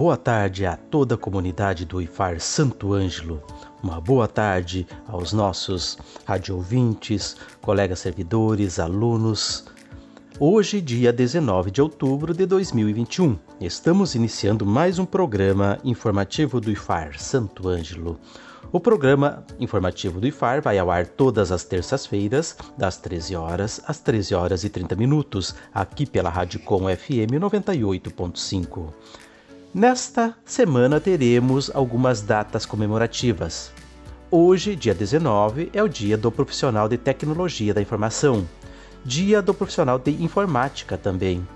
Boa tarde a toda a comunidade do IFAR Santo Ângelo. Uma boa tarde aos nossos radiovintes, colegas servidores, alunos. Hoje, dia 19 de outubro de 2021, estamos iniciando mais um programa informativo do IFAR Santo Ângelo. O programa informativo do IFAR vai ao ar todas as terças-feiras, das 13 horas às 13 horas e 30 minutos, aqui pela Rádio Com FM 98.5. Nesta semana teremos algumas datas comemorativas. Hoje, dia 19, é o Dia do Profissional de Tecnologia da Informação, Dia do Profissional de Informática também.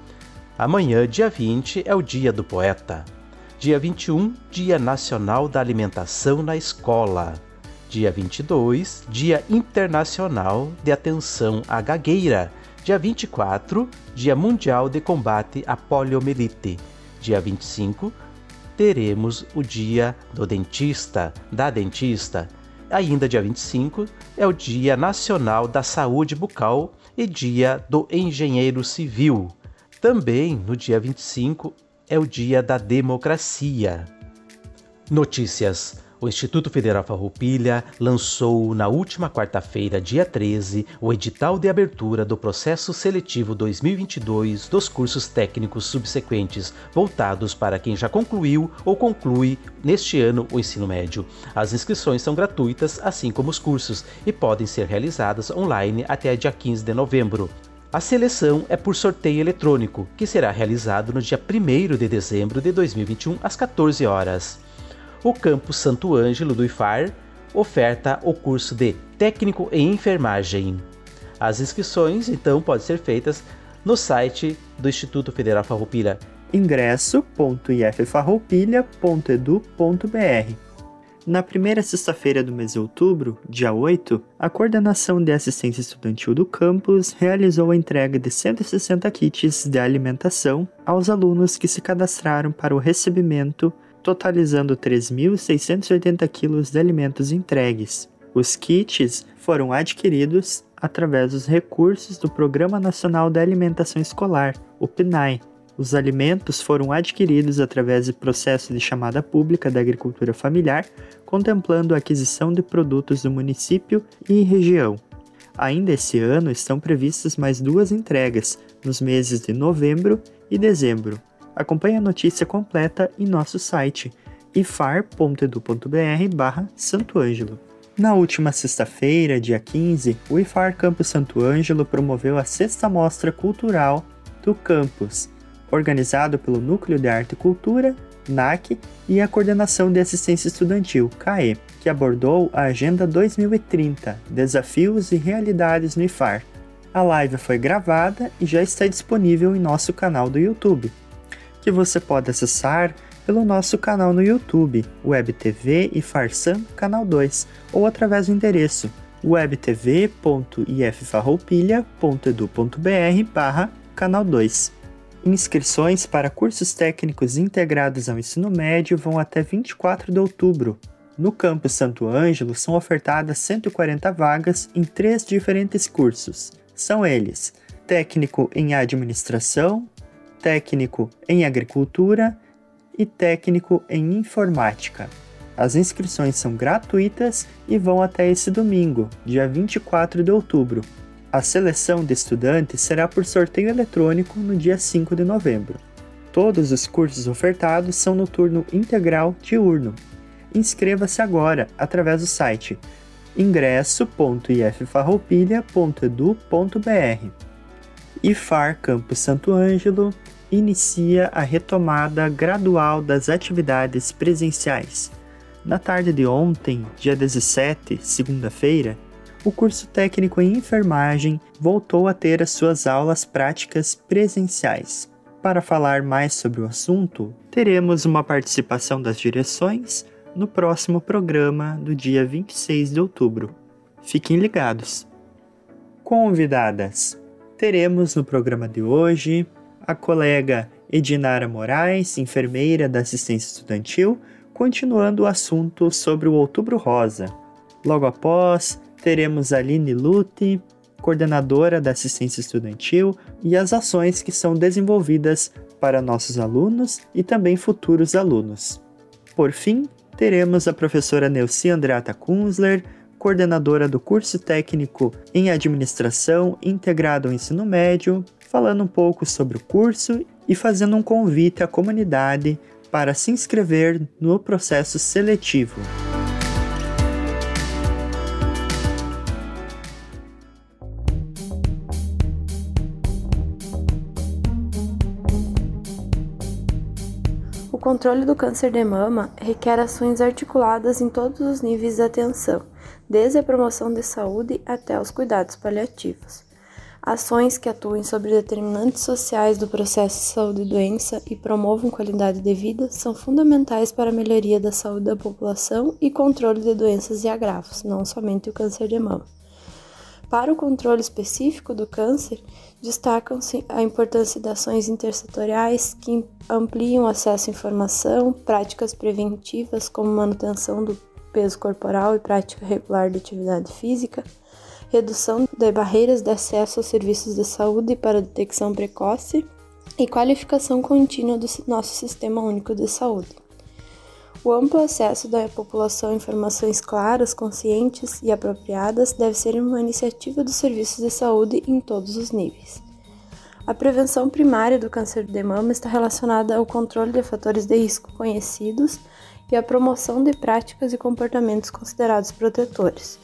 Amanhã, dia 20, é o Dia do Poeta. Dia 21, Dia Nacional da Alimentação na Escola. Dia 22, Dia Internacional de Atenção à Gagueira. Dia 24, Dia Mundial de Combate à Poliomielite dia 25, teremos o dia do dentista, da dentista. Ainda dia 25 é o Dia Nacional da Saúde Bucal e Dia do Engenheiro Civil. Também no dia 25 é o Dia da Democracia. Notícias o Instituto Federal Farroupilha lançou na última quarta-feira, dia 13, o edital de abertura do processo seletivo 2022 dos cursos técnicos subsequentes, voltados para quem já concluiu ou conclui neste ano o ensino médio. As inscrições são gratuitas, assim como os cursos, e podem ser realizadas online até dia 15 de novembro. A seleção é por sorteio eletrônico, que será realizado no dia 1 de dezembro de 2021 às 14 horas o campus Santo Ângelo do IFAR oferta o curso de Técnico em Enfermagem. As inscrições, então, podem ser feitas no site do Instituto Federal Farroupilha ingresso.iffarroupilha.edu.br. Na primeira sexta-feira do mês de outubro, dia 8, a Coordenação de Assistência Estudantil do campus realizou a entrega de 160 kits de alimentação aos alunos que se cadastraram para o recebimento totalizando 3.680 quilos de alimentos entregues. Os kits foram adquiridos através dos recursos do Programa Nacional da Alimentação Escolar, o PNAE. Os alimentos foram adquiridos através de processo de chamada pública da agricultura familiar, contemplando a aquisição de produtos do município e região. Ainda esse ano estão previstas mais duas entregas, nos meses de novembro e dezembro. Acompanhe a notícia completa em nosso site ifar.edu.br Santo Ângelo. Na última sexta-feira, dia 15, o IFAR Campus Santo Ângelo promoveu a sexta mostra cultural do campus, organizado pelo Núcleo de Arte e Cultura, NAC, e a Coordenação de Assistência Estudantil, CAE, que abordou a Agenda 2030, Desafios e Realidades no IFAR. A live foi gravada e já está disponível em nosso canal do YouTube que você pode acessar pelo nosso canal no YouTube, WebTV e Farsan Canal 2, ou através do endereço webtv.iffarroupilha.edu.br barra Canal 2. Inscrições para cursos técnicos integrados ao ensino médio vão até 24 de outubro. No campus Santo Ângelo são ofertadas 140 vagas em três diferentes cursos. São eles: técnico em administração, técnico em agricultura e técnico em informática. As inscrições são gratuitas e vão até esse domingo, dia 24 de outubro. A seleção de estudantes será por sorteio eletrônico no dia 5 de novembro. Todos os cursos ofertados são no turno integral diurno. Inscreva-se agora através do site ingresso.iffarroupilha.edu.br. IFAR Campus Santo Ângelo inicia a retomada gradual das atividades presenciais. Na tarde de ontem, dia 17, segunda-feira, o curso técnico em enfermagem voltou a ter as suas aulas práticas presenciais. Para falar mais sobre o assunto, teremos uma participação das direções no próximo programa do dia 26 de outubro. Fiquem ligados. Convidadas: teremos no programa de hoje a colega Edinara Moraes, enfermeira da assistência estudantil, continuando o assunto sobre o Outubro Rosa. Logo após, teremos a Aline Lute, coordenadora da assistência estudantil, e as ações que são desenvolvidas para nossos alunos e também futuros alunos. Por fim, teremos a professora Neuci Andreata Kunzler, coordenadora do curso técnico em administração integrado ao ensino médio, falando um pouco sobre o curso e fazendo um convite à comunidade para se inscrever no processo seletivo. controle do câncer de mama requer ações articuladas em todos os níveis de atenção, desde a promoção de saúde até os cuidados paliativos. Ações que atuem sobre determinantes sociais do processo de saúde e doença e promovam qualidade de vida são fundamentais para a melhoria da saúde da população e controle de doenças e agravos, não somente o câncer de mama. Para o controle específico do câncer, destacam-se a importância de ações intersetoriais que ampliam acesso à informação, práticas preventivas como manutenção do peso corporal e prática regular de atividade física, redução de barreiras de acesso aos serviços de saúde para detecção precoce e qualificação contínua do nosso Sistema Único de Saúde. O amplo acesso da população a informações claras, conscientes e apropriadas deve ser uma iniciativa dos serviços de saúde em todos os níveis. A prevenção primária do câncer de mama está relacionada ao controle de fatores de risco conhecidos e à promoção de práticas e comportamentos considerados protetores.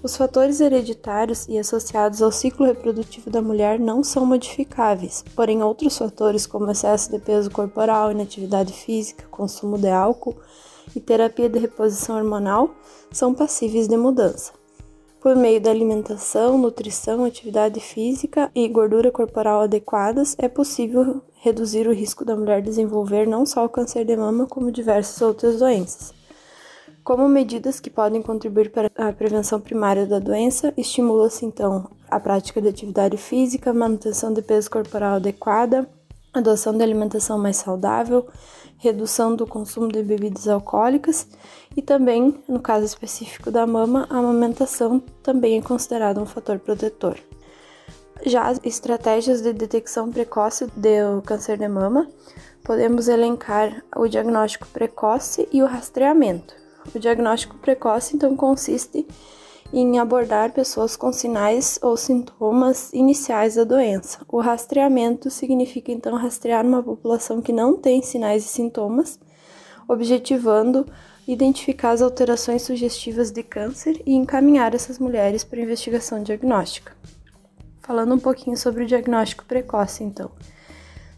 Os fatores hereditários e associados ao ciclo reprodutivo da mulher não são modificáveis, porém outros fatores como excesso de peso corporal, inatividade física, consumo de álcool e terapia de reposição hormonal são passíveis de mudança. Por meio da alimentação, nutrição, atividade física e gordura corporal adequadas, é possível reduzir o risco da mulher desenvolver não só o câncer de mama, como diversas outras doenças. Como medidas que podem contribuir para a prevenção primária da doença, estimula-se então a prática de atividade física, manutenção de peso corporal adequada, adoção de alimentação mais saudável, redução do consumo de bebidas alcoólicas e também, no caso específico da mama, a amamentação também é considerada um fator protetor. Já as estratégias de detecção precoce do câncer de mama, podemos elencar o diagnóstico precoce e o rastreamento. O diagnóstico precoce, então, consiste em abordar pessoas com sinais ou sintomas iniciais da doença. O rastreamento significa, então, rastrear uma população que não tem sinais e sintomas, objetivando identificar as alterações sugestivas de câncer e encaminhar essas mulheres para investigação diagnóstica. Falando um pouquinho sobre o diagnóstico precoce, então.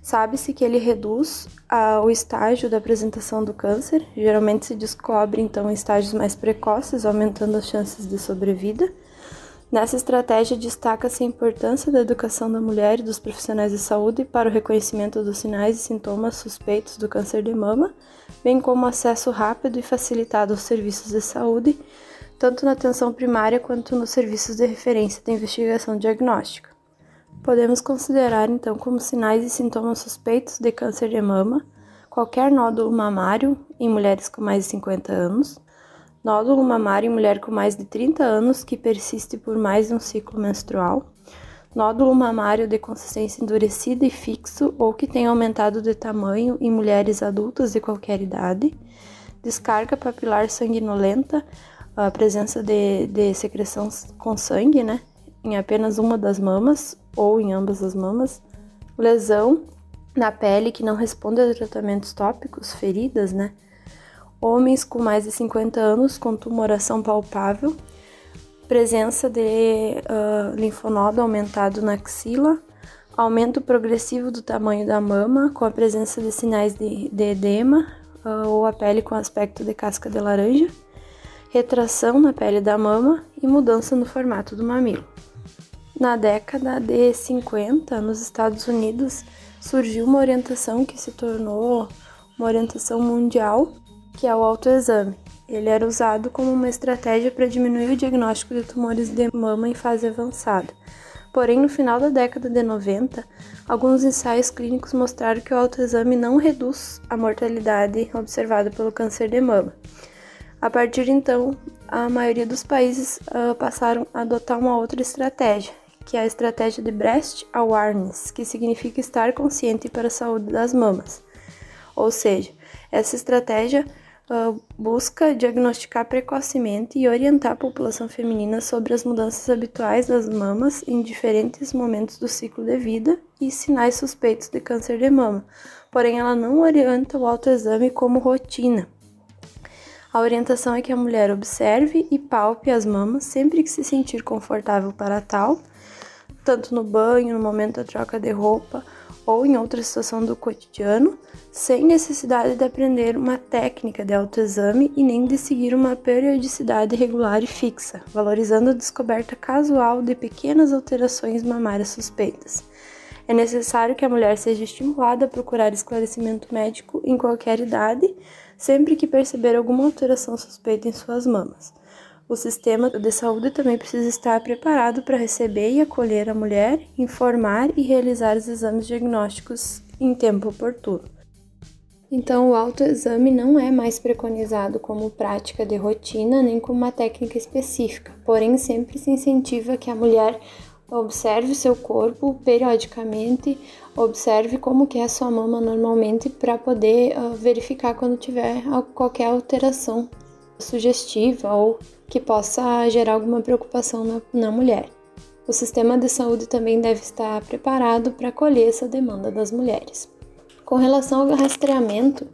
Sabe-se que ele reduz a, o estágio da apresentação do câncer, geralmente se descobre então em estágios mais precoces, aumentando as chances de sobrevida. Nessa estratégia, destaca-se a importância da educação da mulher e dos profissionais de saúde para o reconhecimento dos sinais e sintomas suspeitos do câncer de mama, bem como acesso rápido e facilitado aos serviços de saúde, tanto na atenção primária quanto nos serviços de referência da investigação diagnóstica. Podemos considerar então como sinais e sintomas suspeitos de câncer de mama qualquer nódulo mamário em mulheres com mais de 50 anos, nódulo mamário em mulher com mais de 30 anos que persiste por mais de um ciclo menstrual, nódulo mamário de consistência endurecida e fixo ou que tem aumentado de tamanho em mulheres adultas de qualquer idade, descarga papilar sanguinolenta, a presença de, de secreção com sangue, né, em apenas uma das mamas ou em ambas as mamas, lesão na pele que não responde a tratamentos tópicos, feridas, né? Homens com mais de 50 anos com tumoração palpável, presença de uh, linfonodo aumentado na axila, aumento progressivo do tamanho da mama com a presença de sinais de, de edema uh, ou a pele com aspecto de casca de laranja retração na pele da mama e mudança no formato do mamilo. Na década de 50, nos Estados Unidos, surgiu uma orientação que se tornou uma orientação mundial, que é o autoexame. Ele era usado como uma estratégia para diminuir o diagnóstico de tumores de mama em fase avançada. Porém, no final da década de 90, alguns ensaios clínicos mostraram que o autoexame não reduz a mortalidade observada pelo câncer de mama. A partir de então, a maioria dos países uh, passaram a adotar uma outra estratégia, que é a estratégia de Breast Awareness, que significa estar consciente para a saúde das mamas. Ou seja, essa estratégia uh, busca diagnosticar precocemente e orientar a população feminina sobre as mudanças habituais das mamas em diferentes momentos do ciclo de vida e sinais suspeitos de câncer de mama. Porém, ela não orienta o autoexame como rotina a orientação é que a mulher observe e palpe as mamas sempre que se sentir confortável para tal, tanto no banho, no momento da troca de roupa ou em outra situação do cotidiano, sem necessidade de aprender uma técnica de autoexame e nem de seguir uma periodicidade regular e fixa, valorizando a descoberta casual de pequenas alterações mamárias suspeitas. É necessário que a mulher seja estimulada a procurar esclarecimento médico em qualquer idade, sempre que perceber alguma alteração suspeita em suas mamas. O sistema de saúde também precisa estar preparado para receber e acolher a mulher, informar e realizar os exames diagnósticos em tempo oportuno. Então, o autoexame não é mais preconizado como prática de rotina nem como uma técnica específica, porém, sempre se incentiva que a mulher observe seu corpo periodicamente, observe como que é a sua mama normalmente para poder uh, verificar quando tiver qualquer alteração sugestiva ou que possa gerar alguma preocupação na, na mulher. O sistema de saúde também deve estar preparado para acolher essa demanda das mulheres. Com relação ao rastreamento,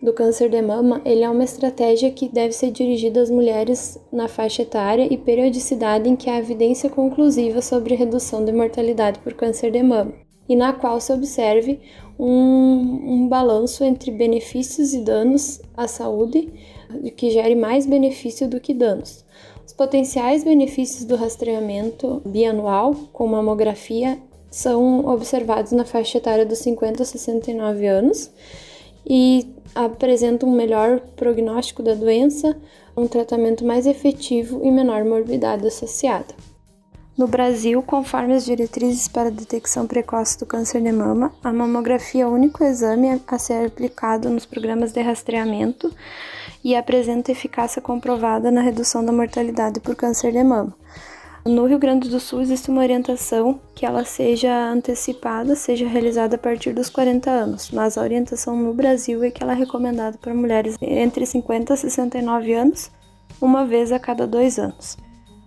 do câncer de mama, ele é uma estratégia que deve ser dirigida às mulheres na faixa etária e periodicidade em que há evidência conclusiva sobre redução de mortalidade por câncer de mama, e na qual se observe um, um balanço entre benefícios e danos à saúde, que gere mais benefício do que danos. Os potenciais benefícios do rastreamento bianual com mamografia são observados na faixa etária dos 50 a 69 anos e apresenta um melhor prognóstico da doença, um tratamento mais efetivo e menor morbidade associada. No Brasil, conforme as diretrizes para a detecção precoce do câncer de mama, a mamografia é o único exame a ser aplicado nos programas de rastreamento e apresenta eficácia comprovada na redução da mortalidade por câncer de mama. No Rio Grande do Sul existe uma orientação que ela seja antecipada, seja realizada a partir dos 40 anos, mas a orientação no Brasil é que ela é recomendada para mulheres entre 50 e 69 anos, uma vez a cada dois anos.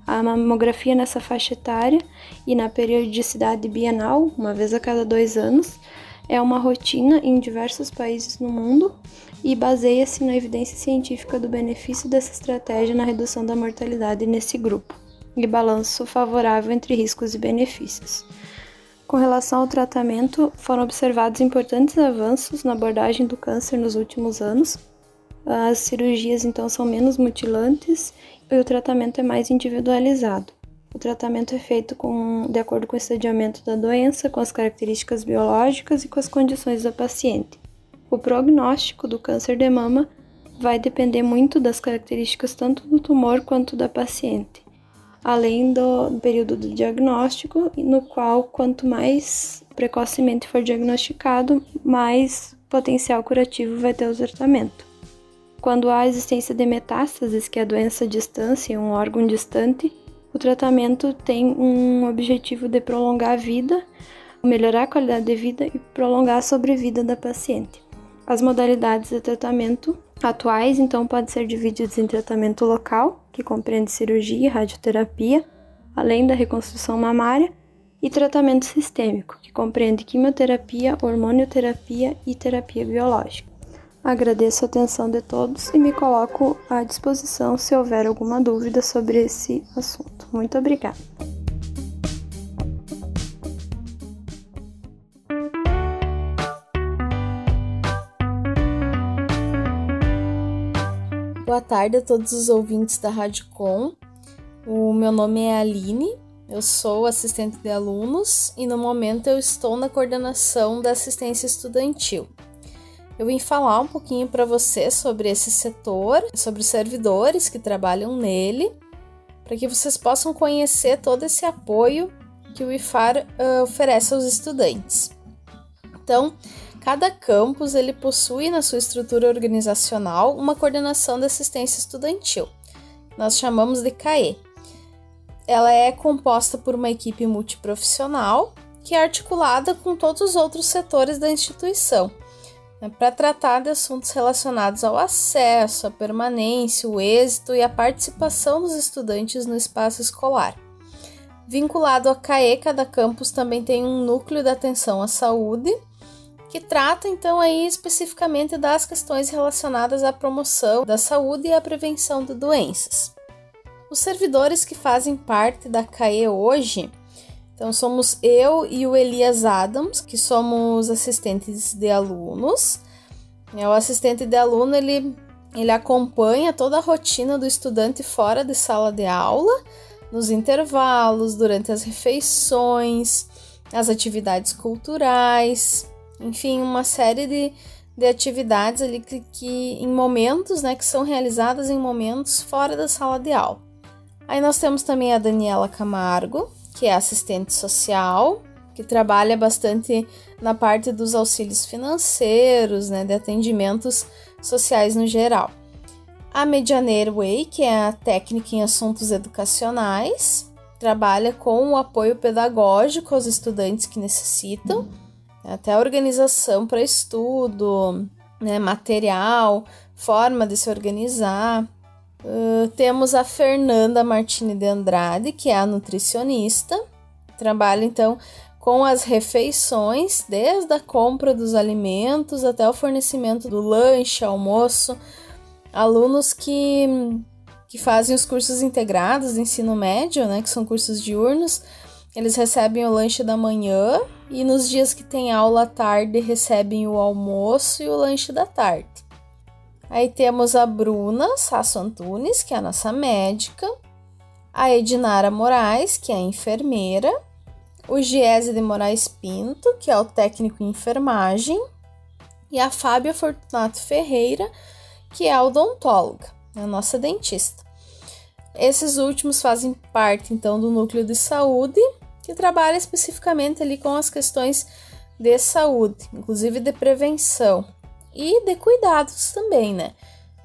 A mamografia nessa faixa etária e na periodicidade bienal, uma vez a cada dois anos, é uma rotina em diversos países no mundo e baseia-se na evidência científica do benefício dessa estratégia na redução da mortalidade nesse grupo e balanço favorável entre riscos e benefícios. Com relação ao tratamento, foram observados importantes avanços na abordagem do câncer nos últimos anos. As cirurgias então são menos mutilantes e o tratamento é mais individualizado. O tratamento é feito com, de acordo com o estadiamento da doença, com as características biológicas e com as condições da paciente. O prognóstico do câncer de mama vai depender muito das características tanto do tumor quanto da paciente além do período do diagnóstico, no qual quanto mais precocemente for diagnosticado, mais potencial curativo vai ter o tratamento. Quando há existência de metástases, que é a doença à distância, um órgão distante, o tratamento tem um objetivo de prolongar a vida, melhorar a qualidade de vida e prolongar a sobrevida da paciente. As modalidades de tratamento atuais, então, podem ser divididas em tratamento local, que compreende cirurgia e radioterapia, além da reconstrução mamária, e tratamento sistêmico, que compreende quimioterapia, hormonioterapia e terapia biológica. Agradeço a atenção de todos e me coloco à disposição se houver alguma dúvida sobre esse assunto. Muito obrigada. Boa tarde a todos os ouvintes da Rádio Com. O meu nome é Aline, eu sou assistente de alunos e no momento eu estou na coordenação da assistência estudantil. Eu vim falar um pouquinho para você sobre esse setor, sobre os servidores que trabalham nele, para que vocês possam conhecer todo esse apoio que o IFAR uh, oferece aos estudantes. Então, cada campus ele possui na sua estrutura organizacional uma coordenação de assistência estudantil. Nós chamamos de CAE. Ela é composta por uma equipe multiprofissional que é articulada com todos os outros setores da instituição, né, para tratar de assuntos relacionados ao acesso, à permanência, o êxito e a participação dos estudantes no espaço escolar. Vinculado à CAE, cada campus também tem um núcleo de atenção à saúde, que trata então aí especificamente das questões relacionadas à promoção da saúde e à prevenção de doenças. Os servidores que fazem parte da CAE hoje, então somos eu e o Elias Adams, que somos assistentes de alunos. É, o assistente de aluno ele, ele acompanha toda a rotina do estudante fora de sala de aula, nos intervalos, durante as refeições, as atividades culturais, enfim, uma série de, de atividades ali que, que em momentos, né, que são realizadas em momentos fora da sala de aula. Aí nós temos também a Daniela Camargo, que é assistente social, que trabalha bastante na parte dos auxílios financeiros, né, de atendimentos sociais no geral. A Medianeira Way, que é a técnica em assuntos educacionais, trabalha com o apoio pedagógico aos estudantes que necessitam até organização para estudo, né, material, forma de se organizar. Uh, temos a Fernanda Martini de Andrade, que é a nutricionista, trabalha então com as refeições, desde a compra dos alimentos até o fornecimento do lanche, almoço. Alunos que, que fazem os cursos integrados de ensino médio, né, que são cursos diurnos, eles recebem o lanche da manhã e nos dias que tem aula à tarde recebem o almoço e o lanche da tarde. Aí temos a Bruna Sasso Antunes, que é a nossa médica, a Edinara Moraes, que é a enfermeira, o Giese de Moraes Pinto, que é o técnico em enfermagem, e a Fábia Fortunato Ferreira, que é a odontóloga, a nossa dentista. Esses últimos fazem parte então do núcleo de saúde que trabalha especificamente ali com as questões de saúde, inclusive de prevenção e de cuidados também, né?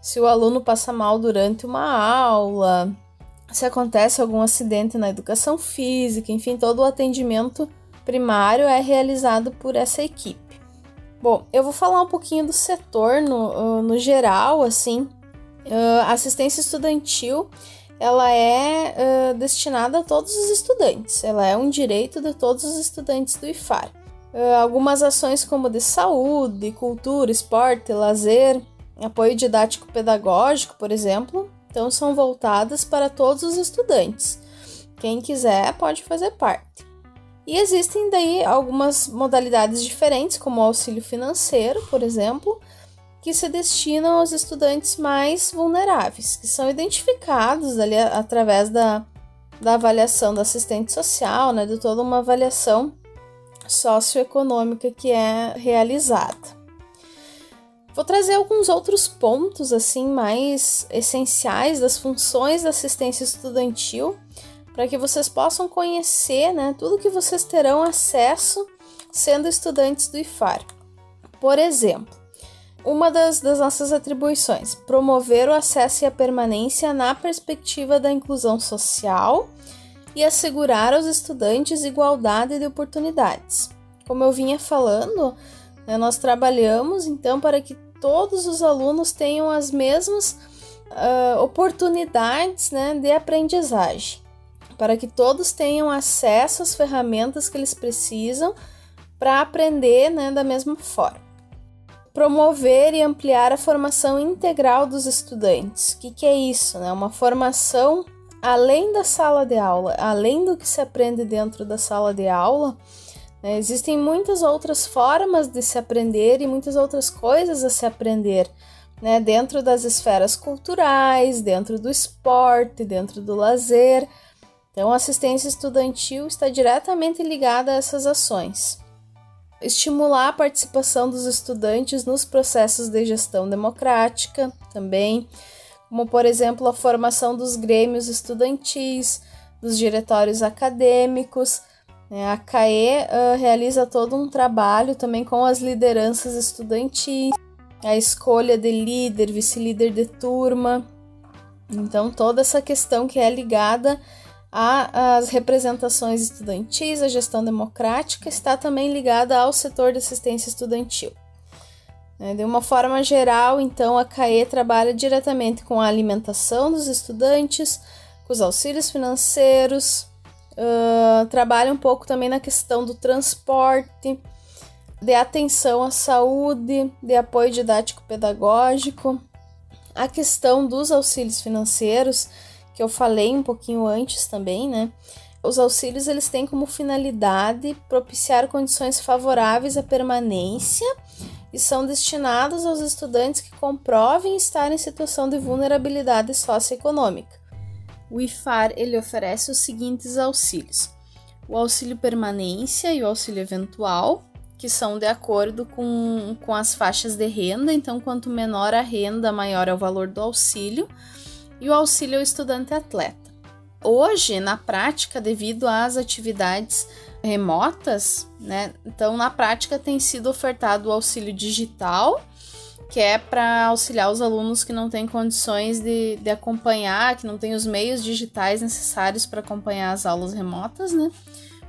Se o aluno passa mal durante uma aula, se acontece algum acidente na educação física, enfim, todo o atendimento primário é realizado por essa equipe. Bom, eu vou falar um pouquinho do setor no, no geral, assim. Uh, assistência estudantil ela é uh, destinada a todos os estudantes, ela é um direito de todos os estudantes do IFAR. Uh, algumas ações como de saúde, cultura, esporte, lazer, apoio didático pedagógico, por exemplo, então são voltadas para todos os estudantes. Quem quiser pode fazer parte. E existem daí algumas modalidades diferentes, como o auxílio financeiro, por exemplo, que se destinam aos estudantes mais vulneráveis, que são identificados ali através da, da avaliação do assistente social, né, de toda uma avaliação socioeconômica que é realizada. Vou trazer alguns outros pontos assim mais essenciais das funções da assistência estudantil para que vocês possam conhecer né, tudo que vocês terão acesso sendo estudantes do IFAR. Por exemplo, uma das, das nossas atribuições: promover o acesso e a permanência na perspectiva da inclusão social e assegurar aos estudantes igualdade de oportunidades. Como eu vinha falando, né, nós trabalhamos então para que todos os alunos tenham as mesmas uh, oportunidades né, de aprendizagem, para que todos tenham acesso às ferramentas que eles precisam para aprender né, da mesma forma promover e ampliar a formação integral dos estudantes. O que, que é isso? Né? Uma formação além da sala de aula, além do que se aprende dentro da sala de aula. Né? Existem muitas outras formas de se aprender e muitas outras coisas a se aprender né, dentro das esferas culturais, dentro do esporte, dentro do lazer. Então, a assistência estudantil está diretamente ligada a essas ações. Estimular a participação dos estudantes nos processos de gestão democrática também, como por exemplo a formação dos grêmios estudantis, dos diretórios acadêmicos. Né? A CAE uh, realiza todo um trabalho também com as lideranças estudantis a escolha de líder, vice-líder de turma. Então, toda essa questão que é ligada às representações estudantis, a gestão democrática, está também ligada ao setor de assistência estudantil. Né, de uma forma geral, então, a CAE trabalha diretamente com a alimentação dos estudantes, com os auxílios financeiros, uh, trabalha um pouco também na questão do transporte, de atenção à saúde, de apoio didático-pedagógico, a questão dos auxílios financeiros, que eu falei um pouquinho antes também, né? Os auxílios eles têm como finalidade propiciar condições favoráveis à permanência e são destinados aos estudantes que comprovem estar em situação de vulnerabilidade socioeconômica. O IFAR ele oferece os seguintes auxílios: o auxílio permanência e o auxílio eventual, que são de acordo com, com as faixas de renda, então quanto menor a renda, maior é o valor do auxílio, e o auxílio ao estudante atleta. Hoje, na prática, devido às atividades remotas, né, então na prática tem sido ofertado o auxílio digital, que é para auxiliar os alunos que não têm condições de, de acompanhar, que não têm os meios digitais necessários para acompanhar as aulas remotas, né?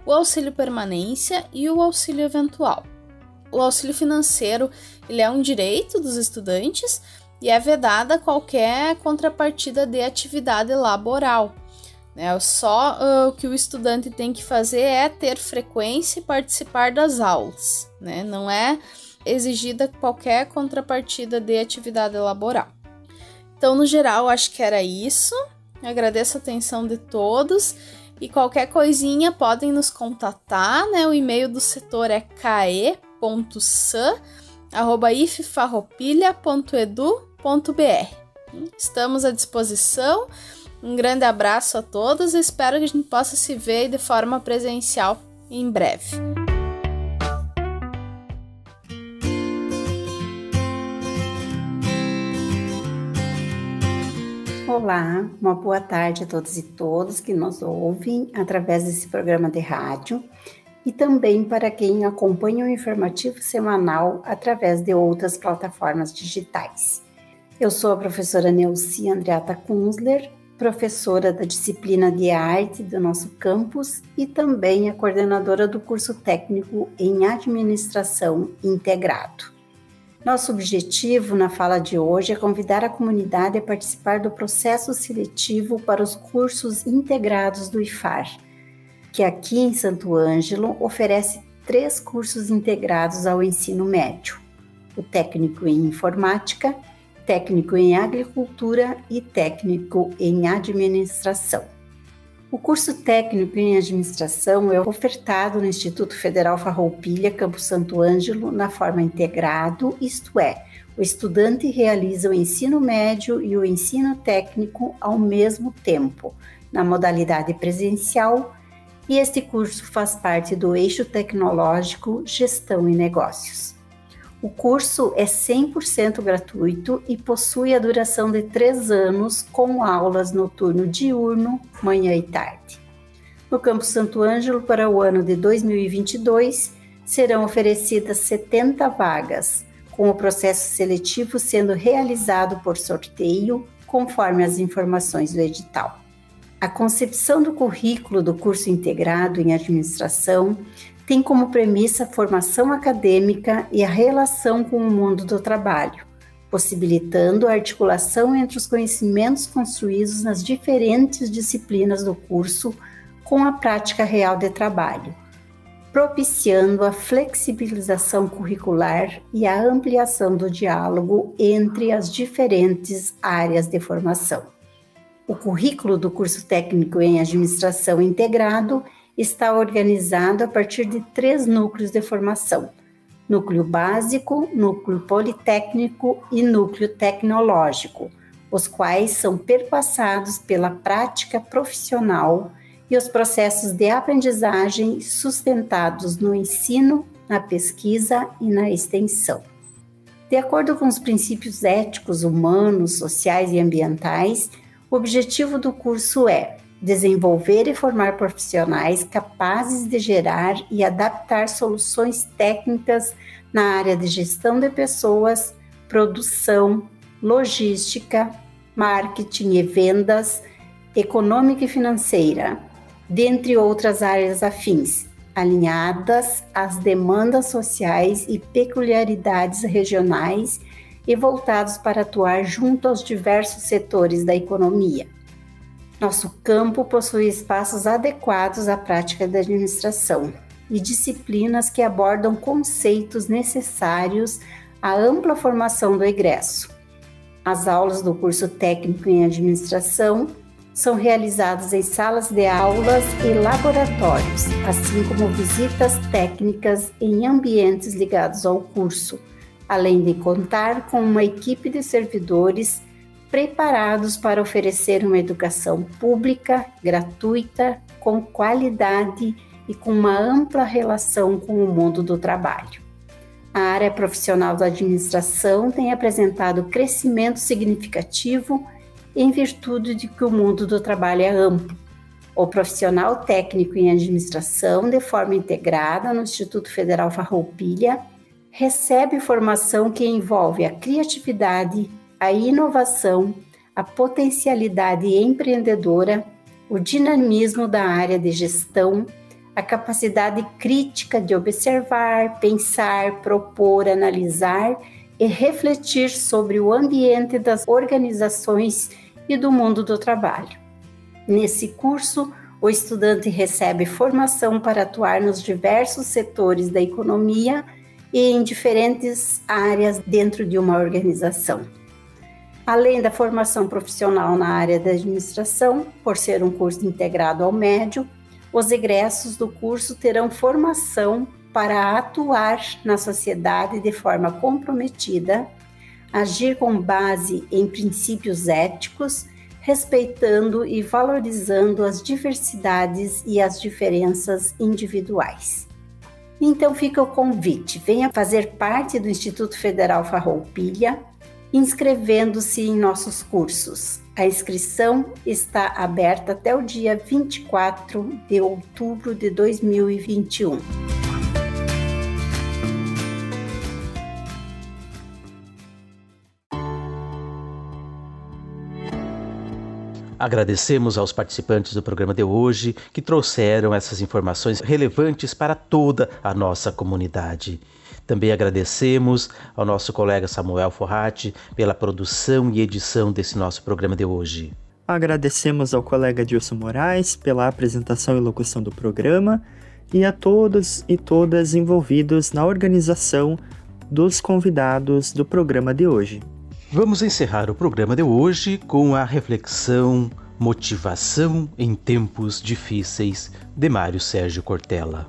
o auxílio permanência e o auxílio eventual. O auxílio financeiro ele é um direito dos estudantes e é vedada qualquer contrapartida de atividade laboral. Né? Só uh, o que o estudante tem que fazer é ter frequência e participar das aulas. Né? Não é exigida qualquer contrapartida de atividade laboral. Então, no geral, acho que era isso. Agradeço a atenção de todos e qualquer coisinha podem nos contatar, né? O e-mail do setor é cae.san@iffarropilha.edu.br. Estamos à disposição. Um grande abraço a todos e espero que a gente possa se ver de forma presencial em breve. Olá, uma boa tarde a todos e todas que nos ouvem através desse programa de rádio e também para quem acompanha o informativo semanal através de outras plataformas digitais. Eu sou a professora Neuci Andreata Kunzler, professora da disciplina de arte do nosso campus e também a coordenadora do curso técnico em administração integrado. Nosso objetivo na fala de hoje é convidar a comunidade a participar do processo seletivo para os cursos integrados do IFAR, que aqui em Santo Ângelo oferece três cursos integrados ao ensino médio: o técnico em informática, técnico em agricultura e técnico em administração. O curso técnico em administração é ofertado no Instituto Federal Farroupilha, Campo Santo Ângelo, na forma integrado, isto é, o estudante realiza o ensino médio e o ensino técnico ao mesmo tempo, na modalidade presencial, e este curso faz parte do eixo tecnológico Gestão e Negócios. O curso é 100% gratuito e possui a duração de três anos, com aulas no turno diurno, manhã e tarde. No Campo Santo Ângelo, para o ano de 2022, serão oferecidas 70 vagas, com o processo seletivo sendo realizado por sorteio, conforme as informações do edital. A concepção do currículo do curso integrado em administração tem como premissa a formação acadêmica e a relação com o mundo do trabalho, possibilitando a articulação entre os conhecimentos construídos nas diferentes disciplinas do curso com a prática real de trabalho, propiciando a flexibilização curricular e a ampliação do diálogo entre as diferentes áreas de formação. O currículo do curso técnico em administração integrado está organizado a partir de três núcleos de formação: núcleo básico, núcleo politécnico e núcleo tecnológico, os quais são perpassados pela prática profissional e os processos de aprendizagem sustentados no ensino, na pesquisa e na extensão. De acordo com os princípios éticos, humanos, sociais e ambientais, o objetivo do curso é desenvolver e formar profissionais capazes de gerar e adaptar soluções técnicas na área de gestão de pessoas, produção, logística, marketing e vendas, econômica e financeira, dentre outras áreas afins, alinhadas às demandas sociais e peculiaridades regionais e voltados para atuar junto aos diversos setores da economia. Nosso campo possui espaços adequados à prática da administração e disciplinas que abordam conceitos necessários à ampla formação do egresso. As aulas do curso técnico em administração são realizadas em salas de aulas e laboratórios, assim como visitas técnicas em ambientes ligados ao curso, além de contar com uma equipe de servidores preparados para oferecer uma educação pública, gratuita, com qualidade e com uma ampla relação com o mundo do trabalho. A área profissional da administração tem apresentado crescimento significativo em virtude de que o mundo do trabalho é amplo. O profissional técnico em administração, de forma integrada no Instituto Federal Farroupilha, recebe formação que envolve a criatividade, a inovação, a potencialidade empreendedora, o dinamismo da área de gestão, a capacidade crítica de observar, pensar, propor, analisar e refletir sobre o ambiente das organizações e do mundo do trabalho. Nesse curso, o estudante recebe formação para atuar nos diversos setores da economia e em diferentes áreas dentro de uma organização. Além da formação profissional na área da administração, por ser um curso integrado ao médio, os egressos do curso terão formação para atuar na sociedade de forma comprometida, agir com base em princípios éticos, respeitando e valorizando as diversidades e as diferenças individuais. Então fica o convite, venha fazer parte do Instituto Federal Farroupilha, inscrevendo-se em nossos cursos. A inscrição está aberta até o dia 24 de outubro de 2021. Agradecemos aos participantes do programa de hoje que trouxeram essas informações relevantes para toda a nossa comunidade. Também agradecemos ao nosso colega Samuel Forratti pela produção e edição desse nosso programa de hoje. Agradecemos ao colega Dilson Moraes pela apresentação e locução do programa e a todos e todas envolvidos na organização dos convidados do programa de hoje. Vamos encerrar o programa de hoje com a reflexão Motivação em Tempos Difíceis de Mário Sérgio Cortella.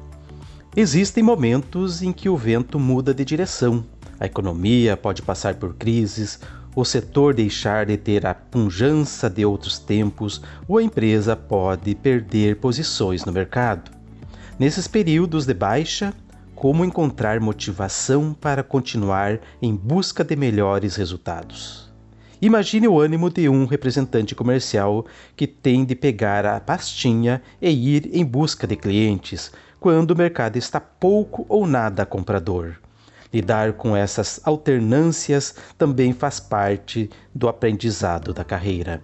Existem momentos em que o vento muda de direção. A economia pode passar por crises, o setor deixar de ter a pujança de outros tempos ou a empresa pode perder posições no mercado. Nesses períodos de baixa, como encontrar motivação para continuar em busca de melhores resultados? Imagine o ânimo de um representante comercial que tem de pegar a pastinha e ir em busca de clientes quando o mercado está pouco ou nada comprador. Lidar com essas alternâncias também faz parte do aprendizado da carreira.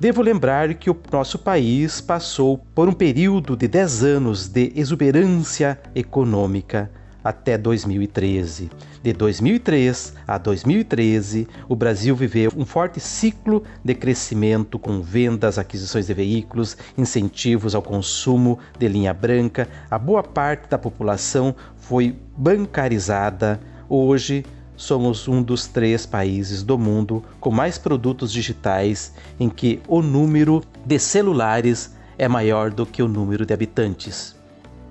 Devo lembrar que o nosso país passou por um período de 10 anos de exuberância econômica até 2013. De 2003 a 2013, o Brasil viveu um forte ciclo de crescimento com vendas, aquisições de veículos, incentivos ao consumo de linha branca. A boa parte da população foi bancarizada. Hoje, somos um dos três países do mundo com mais produtos digitais em que o número de celulares é maior do que o número de habitantes.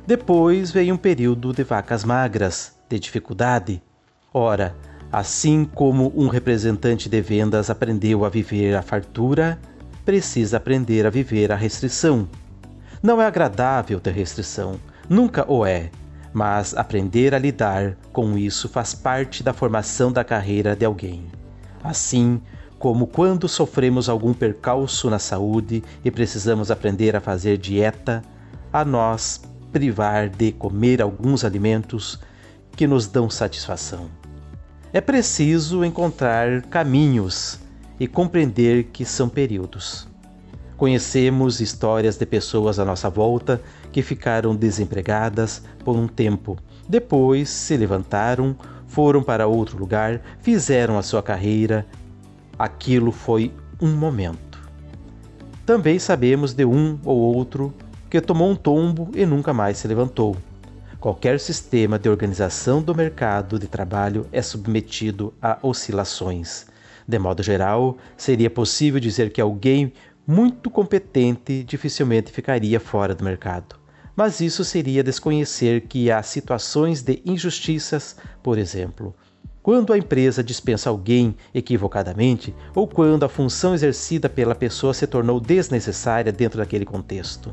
Depois veio um período de vacas magras, de dificuldade? Ora, assim como um representante de vendas aprendeu a viver a fartura, precisa aprender a viver a restrição. Não é agradável ter restrição, nunca o é, mas aprender a lidar com isso faz parte da formação da carreira de alguém. Assim, como quando sofremos algum percalço na saúde e precisamos aprender a fazer dieta, a nós privar de comer alguns alimentos que nos dão satisfação. É preciso encontrar caminhos e compreender que são períodos. Conhecemos histórias de pessoas à nossa volta que ficaram desempregadas por um tempo. Depois se levantaram, foram para outro lugar, fizeram a sua carreira aquilo foi um momento. Também sabemos de um ou outro que tomou um tombo e nunca mais se levantou. Qualquer sistema de organização do mercado de trabalho é submetido a oscilações. De modo geral, seria possível dizer que alguém muito competente dificilmente ficaria fora do mercado. Mas isso seria desconhecer que há situações de injustiças, por exemplo, quando a empresa dispensa alguém equivocadamente ou quando a função exercida pela pessoa se tornou desnecessária dentro daquele contexto.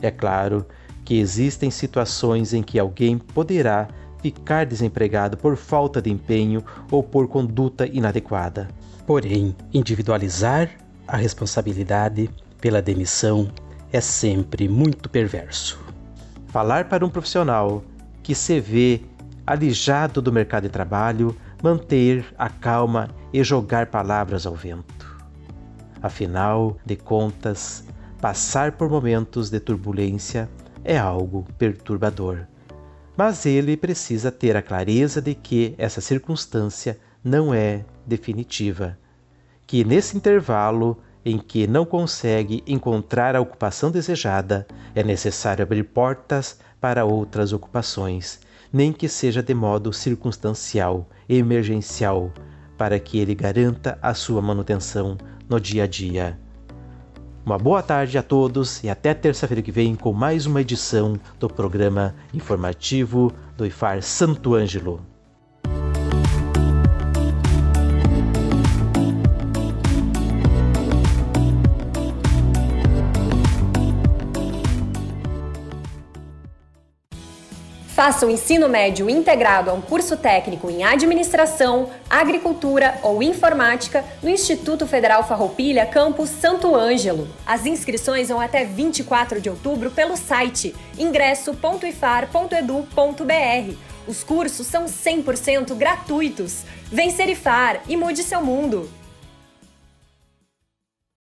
É claro que existem situações em que alguém poderá ficar desempregado por falta de empenho ou por conduta inadequada. Porém, individualizar a responsabilidade pela demissão é sempre muito perverso. Falar para um profissional que se vê alijado do mercado de trabalho, manter a calma e jogar palavras ao vento. Afinal de contas, passar por momentos de turbulência é algo perturbador. Mas ele precisa ter a clareza de que essa circunstância não é definitiva, que nesse intervalo em que não consegue encontrar a ocupação desejada, é necessário abrir portas para outras ocupações nem que seja de modo circunstancial, emergencial, para que ele garanta a sua manutenção no dia a dia. Uma boa tarde a todos e até terça-feira que vem com mais uma edição do programa informativo do IFAR Santo Ângelo. Faça o ensino médio integrado a um curso técnico em administração, agricultura ou informática no Instituto Federal Farroupilha, campus Santo Ângelo. As inscrições vão até 24 de outubro pelo site ingresso.ifar.edu.br. Os cursos são 100% gratuitos. Vem ser IFAR e mude seu mundo!